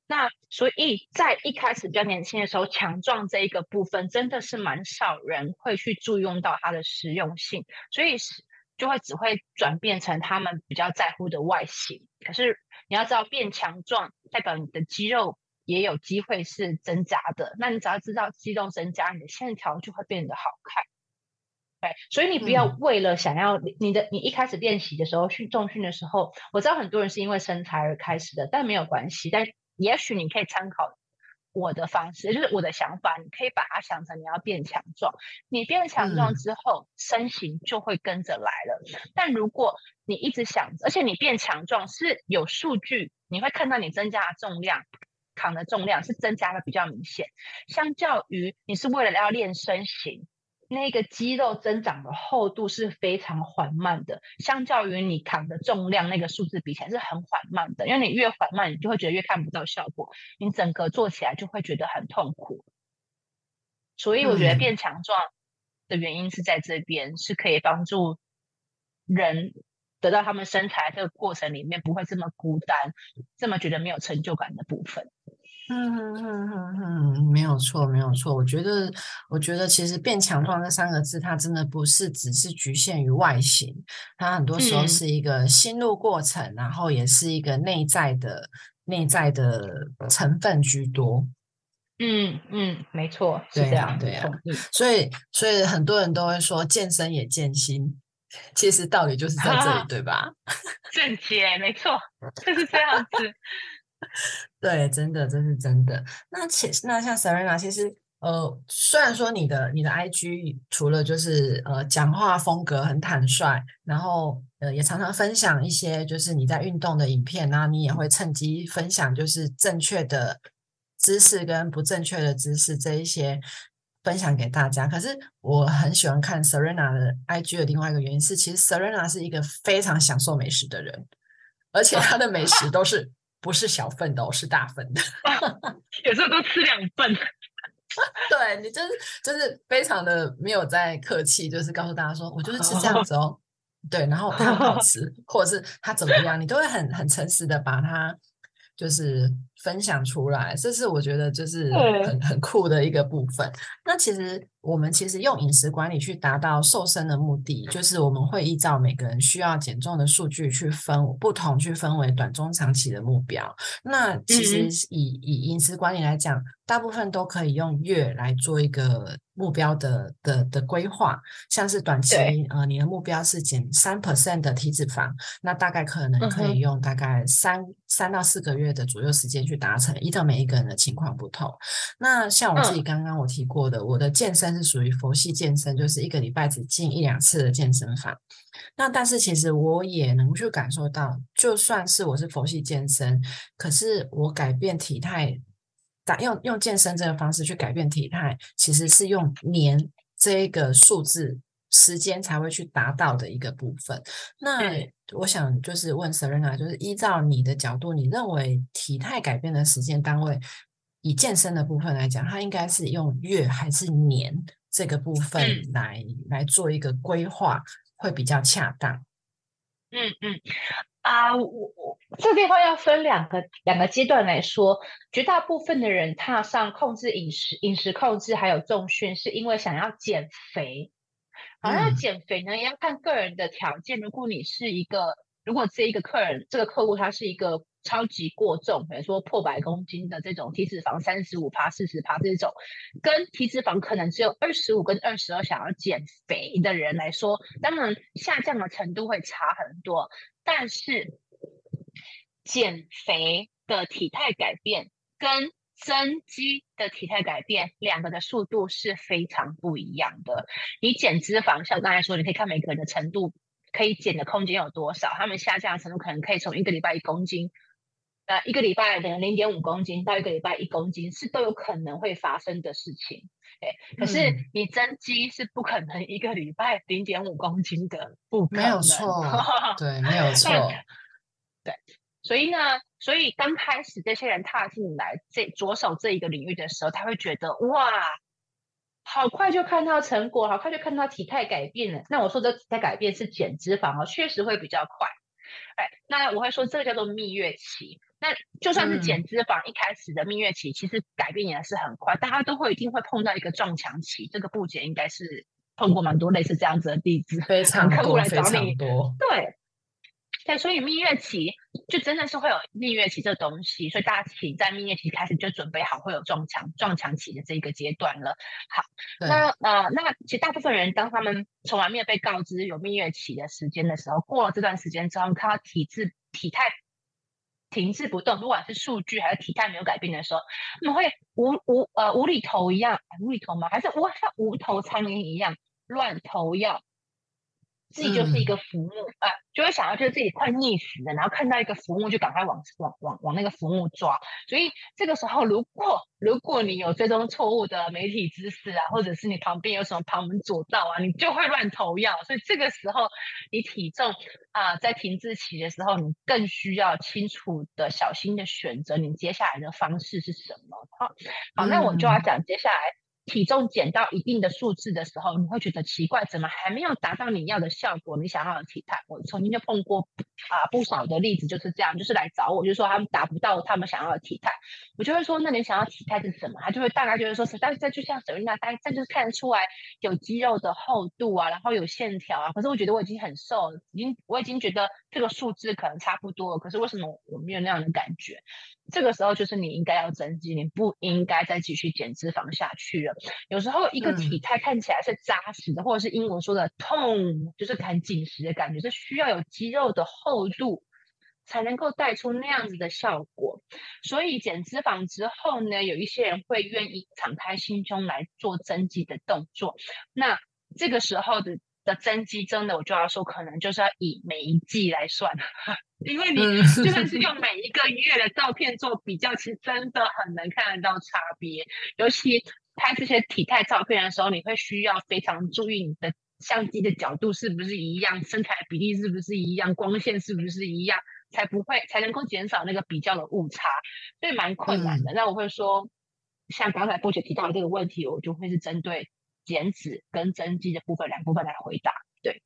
那所以在一开始比较年轻的时候，强壮这一个部分真的是蛮少人会去注用到它的实用性，所以是。就会只会转变成他们比较在乎的外形，可是你要知道变强壮代表你的肌肉也有机会是增加的，那你只要知道肌肉增加，你的线条就会变得好看。对，所以你不要为了想要你的你一开始练习的时候训重训的时候，我知道很多人是因为身材而开始的，但没有关系，但也许你可以参考。我的方式就是我的想法，你可以把它想成你要变强壮，你变强壮之后，身形就会跟着来了。但如果你一直想，而且你变强壮是有数据，你会看到你增加的重量，扛的重量是增加的比较明显，相较于你是为了要练身形。那个肌肉增长的厚度是非常缓慢的，相较于你扛的重量那个数字比起来是很缓慢的。因为你越缓慢，你就会觉得越看不到效果，你整个做起来就会觉得很痛苦。所以我觉得变强壮的原因是在这边，是可以帮助人得到他们身材这个过程里面不会这么孤单，这么觉得没有成就感的部分。嗯嗯嗯嗯嗯，没有错，没有错。我觉得，我觉得其实变强壮这三个字，它真的不是只是局限于外形，它很多时候是一个心路过程，然后也是一个内在的内在的成分居多。嗯嗯，没错，对呀对啊。所以所以很多人都会说健身也健心，其实道理就是在这里，对吧？正解，没错，就是这样子。对，真的，这是真的。那其实那像 Serena，其实呃，虽然说你的你的 IG 除了就是呃讲话风格很坦率，然后呃也常常分享一些就是你在运动的影片，然后你也会趁机分享就是正确的知识跟不正确的知识这一些分享给大家。可是我很喜欢看 Serena 的 IG 的另外一个原因是，其实 Serena 是一个非常享受美食的人，而且她的美食都是。不是小份的，哦是大份的，有时候都吃两份。对你就是就是非常的没有在客气，就是告诉大家说我就是吃这样子哦。对，然后它好吃，或者是它怎么样，你都会很很诚实的把它就是分享出来。这是我觉得就是很很酷的一个部分。那其实。我们其实用饮食管理去达到瘦身的目的，就是我们会依照每个人需要减重的数据去分不同，去分为短、中、长期的目标。那其实以以饮食管理来讲，大部分都可以用月来做一个目标的的的规划。像是短期，呃，你的目标是减三 percent 的体脂肪，那大概可能可以用大概三三到四个月的左右时间去达成，依照每一个人的情况不同。那像我自己刚刚我提过的，我的健身。是属于佛系健身，就是一个礼拜只进一两次的健身房。那但是其实我也能去感受到，就算是我是佛系健身，可是我改变体态，打用用健身这个方式去改变体态，其实是用年这个数字时间才会去达到的一个部分。那我想就是问 Serena，就是依照你的角度，你认为体态改变的时间单位？以健身的部分来讲，它应该是用月还是年这个部分来来做一个规划，会比较恰当。嗯嗯啊，我我这地方要分两个两个阶段来说，绝大部分的人踏上控制饮食、饮食控制还有重训，是因为想要减肥。好，像减肥呢，也要看个人的条件。如果你是一个，如果这一个客人，这个客户他是一个。超级过重，比如说破百公斤的这种体脂肪三十五趴、四十趴这种，跟体脂肪可能只有二十五跟二十二想要减肥的人来说，当然下降的程度会差很多。但是减肥的体态改变跟增肌的体态改变，两个的速度是非常不一样的。你减脂肪，像刚才说，你可以看每个人的程度可以减的空间有多少，他们下降的程度可能可以从一个礼拜一公斤。呃，一个礼拜等零点五公斤到一个礼拜一公斤是都有可能会发生的事情，哎，可是你增肌是不可能一个礼拜零点五公斤的，不可能，没有错，对，没有 错，对，所以呢，所以刚开始这些人踏进来这着手这一个领域的时候，他会觉得哇，好快就看到成果，好快就看到体态改变了。那我说的体态改变是减脂肪哦，确实会比较快，哎，那我会说这个叫做蜜月期。那就算是减脂肪，一开始的蜜月期其实改变也是很快，大家都会一定会碰到一个撞墙期。这个布姐应该是碰过蛮多类似这样子的例子，非常多，来找你。对，对，所以蜜月期就真的是会有蜜月期这东西，所以大家请在蜜月期开始就准备好会有撞墙撞墙期的这个阶段了。好，那呃，那其实大部分人当他们从来没有被告知有蜜月期的时间的时候，过了这段时间之后，看到体质体态。停滞不动，不管是数据还是体态没有改变的时候，他们会无无呃无厘头一样，无厘头吗？还是无像无头苍蝇一样乱投药？自己就是一个浮木，啊，就会想要就是自己快溺死了，然后看到一个浮木就赶快往往往往那个浮木抓。所以这个时候，如果如果你有追踪错误的媒体知识啊，或者是你旁边有什么旁门左道啊，你就会乱投药。所以这个时候，你体重啊在停滞期的时候，你更需要清楚的、小心的选择你接下来的方式是什么。好，好，那我就要讲接下来体重减到一定的数字的时候，你会觉得奇怪，怎么还没有达到你要的效果？你想要的体态，我曾经就碰过啊不少的例子，就是这样，就是来找我，就说他们达不到他们想要的体态，我就会说，那你想要体态是什么？他就会大概就是说，但是这就像沈云娜，大概就是看得出来有肌肉的厚度啊，然后有线条啊。可是我觉得我已经很瘦，了，已经我已经觉得这个数字可能差不多了。可是为什么我没有那样的感觉？这个时候就是你应该要增肌，你不应该再继续减脂肪下去了。有时候一个体态看起来是扎实的，或者是英文说的痛，就是很紧实的感觉，是需要有肌肉的厚度才能够带出那样子的效果。所以减脂肪之后呢，有一些人会愿意敞开心胸来做增肌的动作。那这个时候的的增肌，真的我就要说，可能就是要以每一季来算。因为你就算是用 每一个月的照片做比较，其实真的很能看得到差别。尤其拍这些体态照片的时候，你会需要非常注意你的相机的角度是不是一样，身材比例是不是一样，光线是不是一样，才不会才能够减少那个比较的误差，所以蛮困难的。那我会说，像刚才波姐提到的这个问题，我就会是针对减脂跟增肌的部分两部分来回答。对。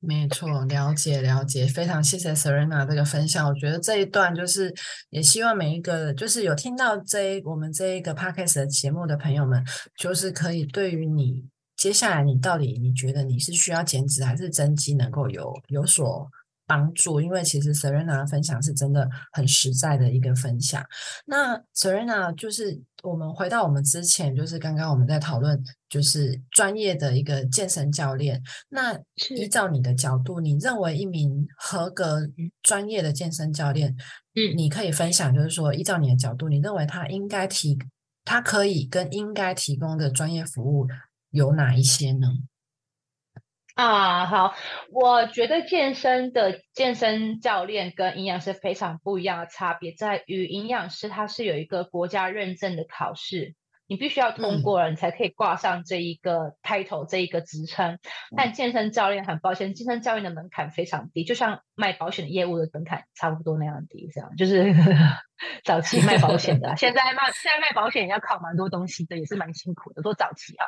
没错，了解了解，非常谢谢 Serena 这个分享。我觉得这一段就是也希望每一个就是有听到这我们这一个 podcast 的节目的朋友们，就是可以对于你接下来你到底你觉得你是需要减脂还是增肌，能够有有所。帮助，因为其实 Serena 的分享是真的很实在的一个分享。那 Serena 就是我们回到我们之前，就是刚刚我们在讨论，就是专业的一个健身教练。那依照你的角度，你认为一名合格专业的健身教练，嗯，你可以分享，就是说依照你的角度，你认为他应该提，他可以跟应该提供的专业服务有哪一些呢？啊，好，我觉得健身的健身教练跟营养师非常不一样的差别在于，营养师他是有一个国家认证的考试。你必须要通过了，你才可以挂上这一个 title 这一个职称。但健身教练很抱歉，健身教练的门槛非常低，就像卖保险业务的门槛差不多那样低，这样就是 早期卖保险的。现在卖现在卖保险也要考蛮多东西的，也是蛮辛苦的。都早期啊，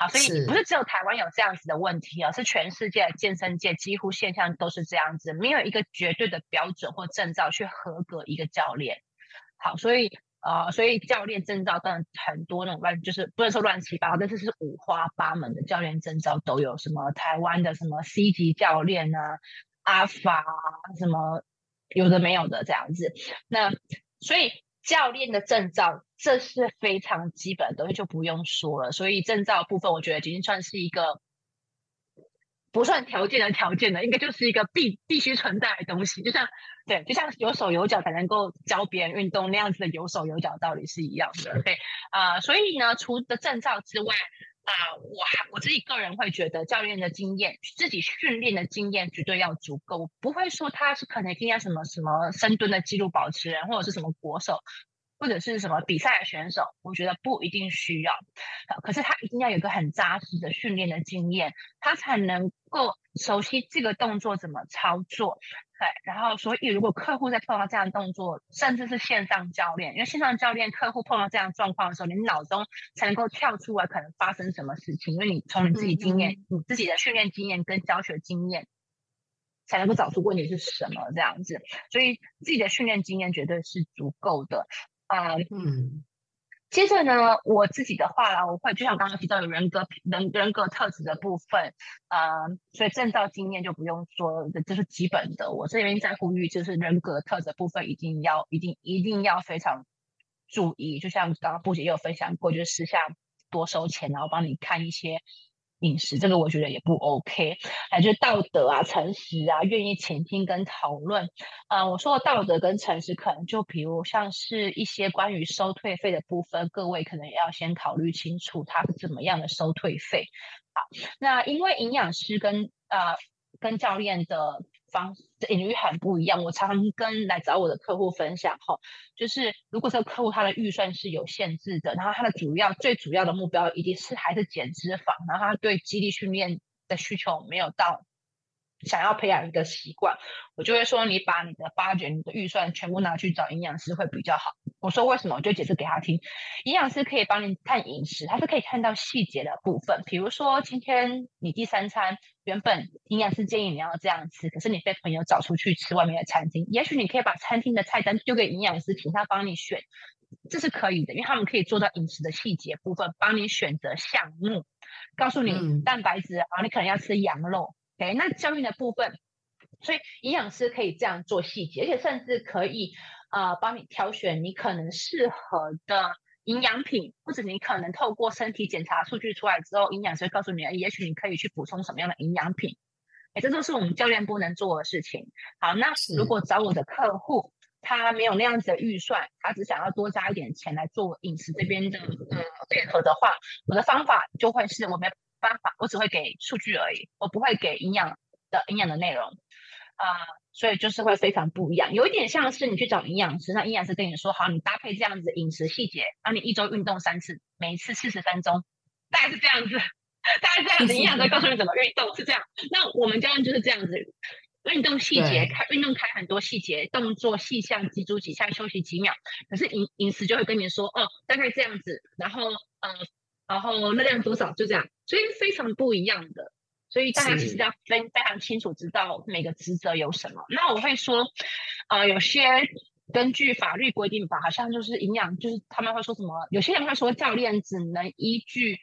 好，所以不是只有台湾有这样子的问题啊，是全世界健身界几乎现象都是这样子，没有一个绝对的标准或证照去合格一个教练。好，所以。啊，所以教练证照当然很多那种乱，就是不能说乱七八糟，但是是五花八门的教练证照都有。什么台湾的什么 C 级教练啊，阿法什么有的没有的这样子。那所以教练的证照这是非常基本的东西，就不用说了。所以证照部分，我觉得已经算是一个。不算条件的条件的，应该就是一个必必须存在的东西，就像对，就像有手有脚才能够教别人运动那样子的有手有脚道理是一样的。对啊，所以呢，除了证照之外啊，我还我自己个人会觉得教练的经验，自己训练的经验绝对要足够，不会说他是可能一定要什么什么深蹲的记录保持人或者是什么国手。或者是什么比赛的选手，我觉得不一定需要，可是他一定要有一个很扎实的训练的经验，他才能够熟悉这个动作怎么操作。对，然后所以如果客户在碰到这样的动作，甚至是线上教练，因为线上教练客户碰到这样状况的时候，你脑中才能够跳出来可能发生什么事情，因为你从你自己经验、你自己的训练经验跟教学经验，才能够找出问题是什么这样子。所以自己的训练经验绝对是足够的。啊，嗯，接着呢，我自己的话啦，我会就像刚刚提到有人格人人格特质的部分，啊，所以证照经验就不用说，这是基本的。我这边在呼吁，就是人格特质部分一定要一定一定要非常注意。就像刚刚布姐也有分享过，就是私下多收钱，然后帮你看一些。饮食这个我觉得也不 OK，还就是道德啊、诚实啊、愿意倾听跟讨论。啊，我说的道德跟诚实，可能就比如像是一些关于收退费的部分，各位可能也要先考虑清楚它是怎么样的收退费。好，那因为营养师跟呃跟教练的。方式领域很不一样，我常常跟来找我的客户分享哈，就是如果这个客户他的预算是有限制的，然后他的主要最主要的目标一定是还是减脂肪，然后他对肌力训练的需求没有到，想要培养一个习惯，我就会说你把你的 budget、你的预算全部拿去找营养师会比较好。我说为什么，我就解释给他听。营养师可以帮你看饮食，他是可以看到细节的部分。比如说，今天你第三餐原本营养师建议你要这样吃，可是你被朋友找出去吃外面的餐厅，也许你可以把餐厅的菜单丢给营养师，请他帮你选，这是可以的，因为他们可以做到饮食的细节部分，帮你选择项目，告诉你蛋白质啊，你可能要吃羊肉。OK，那教育的部分，所以营养师可以这样做细节，而且甚至可以。呃，帮你挑选你可能适合的营养品，或者你可能透过身体检查数据出来之后，营养师会告诉你，也许你可以去补充什么样的营养品。哎，这都是我们教练不能做的事情。好，那如果找我的客户，他没有那样子的预算，他只想要多加一点钱来做饮食这边的呃配合的话，我的方法就会是我没办法，我只会给数据而已，我不会给营养的营养的内容啊。所以就是会非常不一样，有一点像是你去找营养师，那营养师跟你说好，你搭配这样子饮食细节，然后你一周运动三次，每一次四十分钟，大概是这样子，大概这样子，营养师告诉你怎么运动是这样。那我们教练就是这样子，运动细节开运动开很多细节，动作细项几组几下休息几秒，可是饮饮食就会跟你说哦，大概这样子，然后呃，然后热量多少就这样，所以非常不一样的。所以大家其实要非非常清楚知道每个职责有什么。那我会说，呃，有些根据法律规定吧，好像就是营养，就是他们会说什么？有些人会说教练只能依据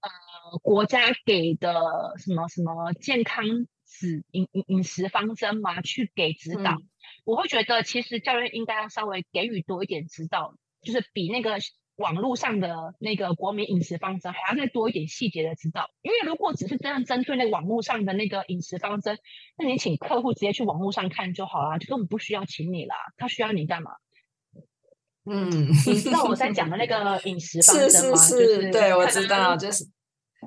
呃国家给的什么什么健康指饮饮饮食方针嘛，去给指导。我会觉得其实教练应该要稍微给予多一点指导，就是比那个。网络上的那个国民饮食方针，还要再多一点细节的指导。因为如果只是这样针对那个网络上的那个饮食方针，那你请客户直接去网络上看就好了，就根本不需要请你啦。他需要你干嘛？嗯，你知道我在讲的那个饮食方针吗？是是是，对我知道，就是。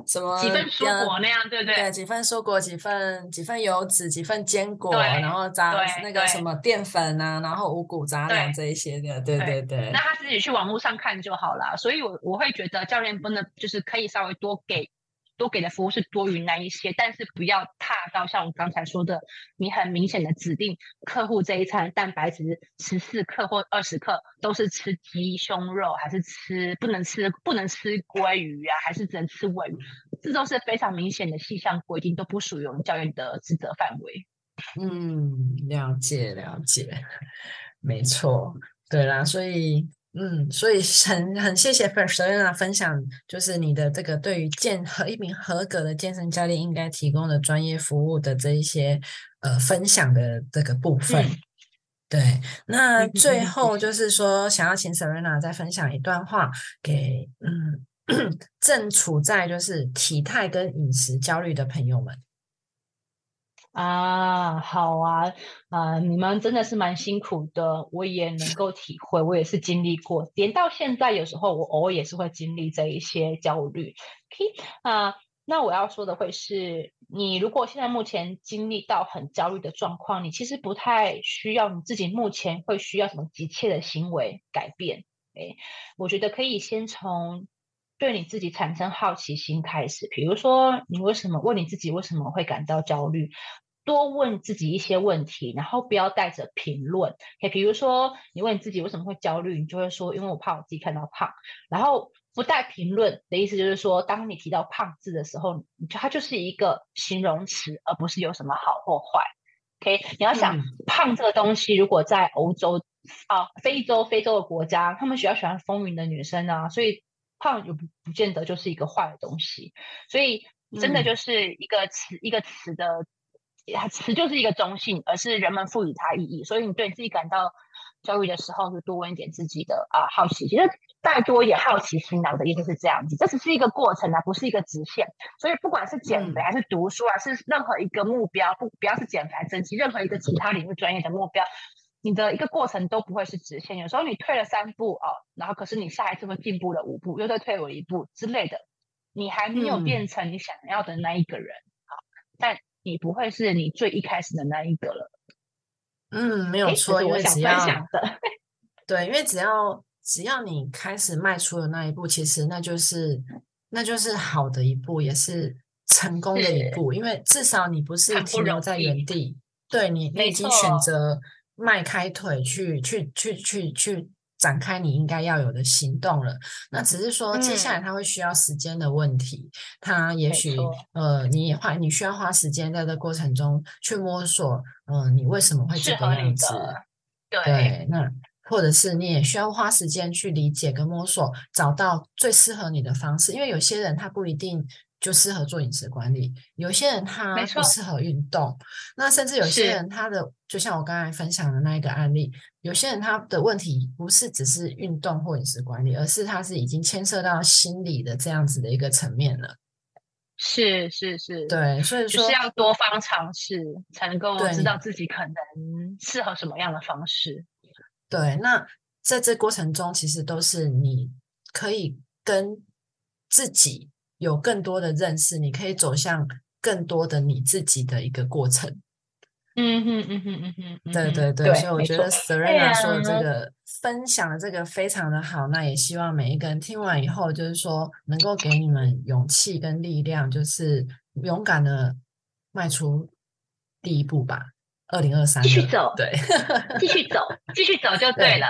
什么几份蔬果那样，对不对？对，几份蔬果，几份几份油脂，几份坚果，然后杂那个什么淀粉啊，然后五谷杂粮这一些的，对对对。那他自己去网络上看就好了。所以，我我会觉得教练不能就是可以稍微多给。多给的服务是多于那一些，但是不要踏到像我刚才说的，你很明显的指定客户这一餐蛋白质十四克或二十克都是吃鸡胸肉，还是吃不能吃不能吃鲑鱼啊，还是只能吃尾鱼，这都是非常明显的细项规定，都不属于我们教练的职责范围。嗯，了解了解，没错，对啦，所以。嗯，所以很很谢谢 first Serena 分享，就是你的这个对于健和一名合格的健身教练应该提供的专业服务的这一些呃分享的这个部分。对，那最后就是说，想要请 Serena 再分享一段话给嗯 正处在就是体态跟饮食焦虑的朋友们。啊，好啊，啊，你们真的是蛮辛苦的，我也能够体会，我也是经历过，连到现在有时候我偶尔也是会经历这一些焦虑。OK，啊，那我要说的会是，你如果现在目前经历到很焦虑的状况，你其实不太需要你自己目前会需要什么急切的行为改变。哎，我觉得可以先从对你自己产生好奇心开始，比如说你为什么问你自己为什么会感到焦虑？多问自己一些问题，然后不要带着评论。OK，比如说你问你自己为什么会焦虑，你就会说因为我怕我自己看到胖。然后不带评论的意思就是说，当你提到胖字的时候，它就是一个形容词，而不是有什么好或坏。OK，你要想胖这个东西，如果在欧洲啊、非洲、非洲的国家，他们比较喜欢风云的女生啊，所以胖又不不见得就是一个坏的东西。所以真的就是一个词，一个词的。它词就是一个中性，而是人们赋予它意义。所以你对自己感到焦虑的时候，就多问一点自己的啊好奇，其实再多一点好奇心啊。我的意思是这样子，这只是一个过程啊，不是一个直线。所以不管是减肥还是读书啊，是任何一个目标，不不要是减肥、增肌，任何一个其他领域专业的目标，你的一个过程都不会是直线。有时候你退了三步哦，然后可是你下一次会进步了五步，又再退了一步之类的，你还没有变成你想要的那一个人好，但。你不会是你最一开始的那一个了，嗯，没有错，因为只要 对，因为只要只要你开始迈出的那一步，其实那就是那就是好的一步，也是成功的一步，因为至少你不是停留在原地，对你你已经选择迈开腿去去去去去展开你应该要有的行动了。那只是说接下来他会需要时间的问题，他也许呃，你也花你需要花时间在这过程中去摸索，嗯，你为什么会这个样子？对，那。或者是你也需要花时间去理解跟摸索，找到最适合你的方式。因为有些人他不一定就适合做饮食管理，有些人他不适合运动，那甚至有些人他的就像我刚才分享的那一个案例，有些人他的问题不是只是运动或饮食管理，而是他是已经牵涉到心理的这样子的一个层面了。是是是，对，所以说是要多方尝试，才能够知道自己可能适合什么样的方式。对，那在这过程中，其实都是你可以跟自己有更多的认识，你可以走向更多的你自己的一个过程。嗯哼嗯哼嗯哼，对对对，所以我觉得 Serena 说的这个分享的这个非常的好，那也希望每一个人听完以后，就是说能够给你们勇气跟力量，就是勇敢的迈出第一步吧。二零二三，继续走，对，继续走，继续走就对了，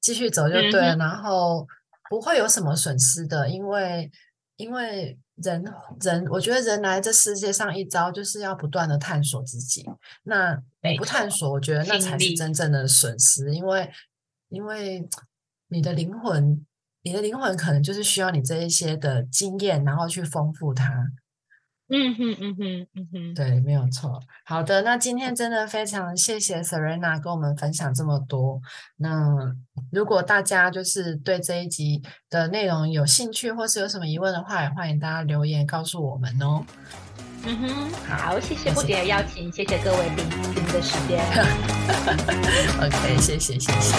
继续走就对了，然后不会有什么损失的，因为因为人人，我觉得人来这世界上一遭就是要不断的探索自己，那你不探索，我觉得那才是真正的损失，因为因为你的灵魂，你的灵魂可能就是需要你这一些的经验，然后去丰富它。嗯哼嗯哼嗯哼，对，没有错。好的，那今天真的非常谢谢 Serena 跟我们分享这么多。那如果大家就是对这一集的内容有兴趣，或是有什么疑问的话，也欢迎大家留言告诉我们哦。嗯哼，好，谢谢不姐的邀请，谢谢各位聆听的时间。OK，谢谢谢谢。